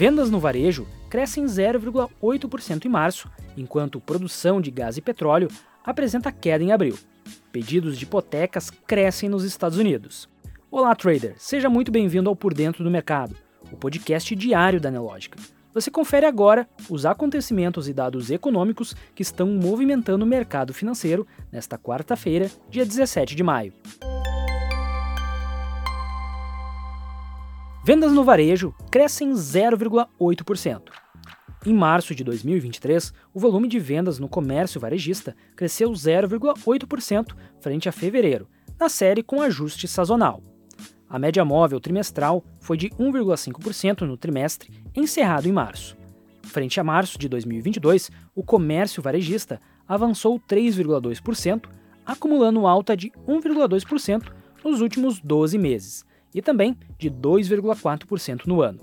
Vendas no varejo crescem 0,8% em março, enquanto produção de gás e petróleo apresenta queda em abril. Pedidos de hipotecas crescem nos Estados Unidos. Olá, trader! Seja muito bem-vindo ao Por Dentro do Mercado, o podcast diário da Nelógica. Você confere agora os acontecimentos e dados econômicos que estão movimentando o mercado financeiro nesta quarta-feira, dia 17 de maio. Vendas no varejo crescem 0,8%. Em março de 2023, o volume de vendas no comércio varejista cresceu 0,8% frente a fevereiro, na série com ajuste sazonal. A média móvel trimestral foi de 1,5% no trimestre encerrado em março. Frente a março de 2022, o comércio varejista avançou 3,2%, acumulando alta de 1,2% nos últimos 12 meses, e também de 2,4% no ano.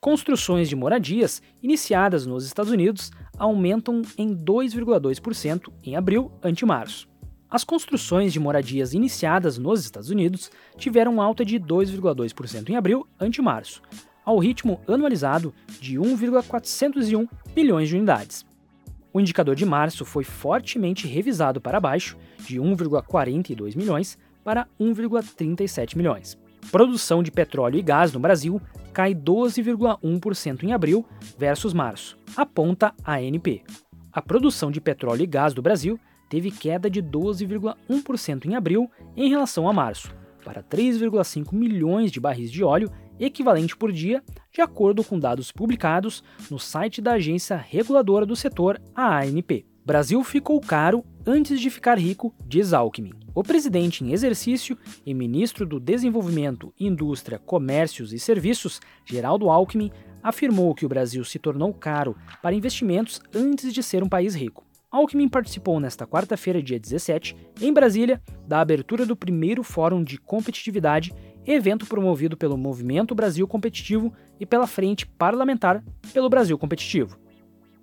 Construções de moradias iniciadas nos Estados Unidos aumentam em 2,2% em abril ante março. As construções de moradias iniciadas nos Estados Unidos tiveram alta de 2,2% em abril ante março, ao ritmo anualizado de 1,401 bilhões de unidades. O indicador de março foi fortemente revisado para baixo, de 1,42 milhões para 1,37 milhões. Produção de petróleo e gás no Brasil cai 12,1% em abril versus março, aponta a ANP. A produção de petróleo e gás do Brasil teve queda de 12,1% em abril em relação a março, para 3,5 milhões de barris de óleo equivalente por dia, de acordo com dados publicados no site da agência reguladora do setor, a ANP. Brasil ficou caro antes de ficar rico, diz Alckmin. O presidente em exercício e ministro do Desenvolvimento, Indústria, Comércios e Serviços, Geraldo Alckmin, afirmou que o Brasil se tornou caro para investimentos antes de ser um país rico. Alckmin participou nesta quarta-feira, dia 17, em Brasília, da abertura do primeiro Fórum de Competitividade, evento promovido pelo Movimento Brasil Competitivo e pela Frente Parlamentar pelo Brasil Competitivo.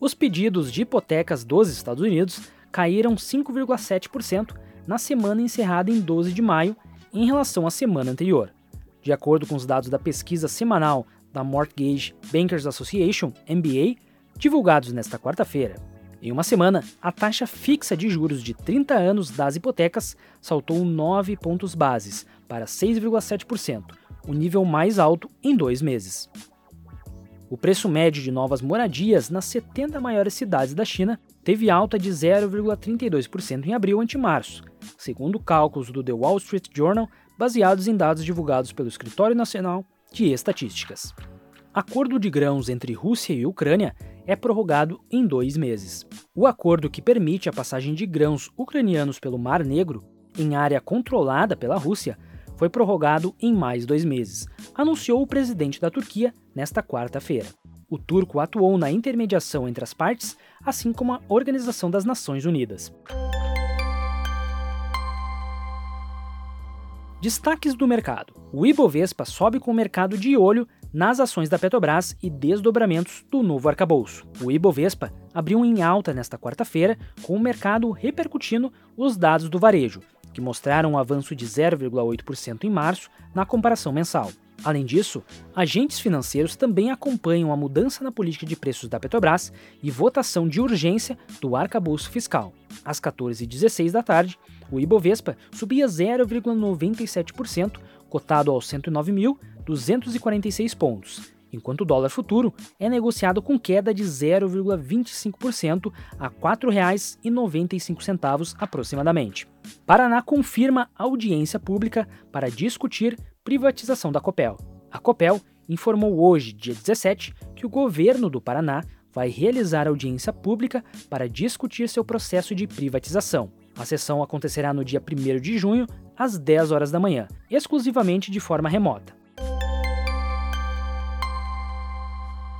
Os pedidos de hipotecas dos Estados Unidos caíram 5,7% na semana encerrada em 12 de maio em relação à semana anterior. De acordo com os dados da pesquisa semanal da Mortgage Bankers Association, MBA, divulgados nesta quarta-feira. Em uma semana, a taxa fixa de juros de 30 anos das hipotecas saltou 9 pontos bases para 6,7%, o nível mais alto em dois meses. O preço médio de novas moradias nas 70 maiores cidades da China teve alta de 0,32% em abril ante março, segundo cálculos do The Wall Street Journal baseados em dados divulgados pelo Escritório Nacional de Estatísticas. Acordo de grãos entre Rússia e Ucrânia é prorrogado em dois meses. O acordo que permite a passagem de grãos ucranianos pelo Mar Negro, em área controlada pela Rússia, foi prorrogado em mais dois meses, anunciou o presidente da Turquia nesta quarta-feira. O turco atuou na intermediação entre as partes, assim como a Organização das Nações Unidas. Destaques do mercado: o Ibovespa sobe com o mercado de olho nas ações da Petrobras e desdobramentos do novo arcabouço. O Ibovespa abriu em alta nesta quarta-feira, com o mercado repercutindo os dados do varejo, que mostraram um avanço de 0,8% em março na comparação mensal. Além disso, agentes financeiros também acompanham a mudança na política de preços da Petrobras e votação de urgência do arcabouço fiscal. Às 14h16 da tarde, o Ibovespa subia 0,97%, cotado aos 109.246 pontos, enquanto o dólar futuro é negociado com queda de 0,25% a R$ 4,95 aproximadamente. Paraná confirma audiência pública para discutir privatização da Copel. A Copel informou hoje, dia 17, que o governo do Paraná vai realizar audiência pública para discutir seu processo de privatização. A sessão acontecerá no dia 1 de junho, às 10 horas da manhã, exclusivamente de forma remota.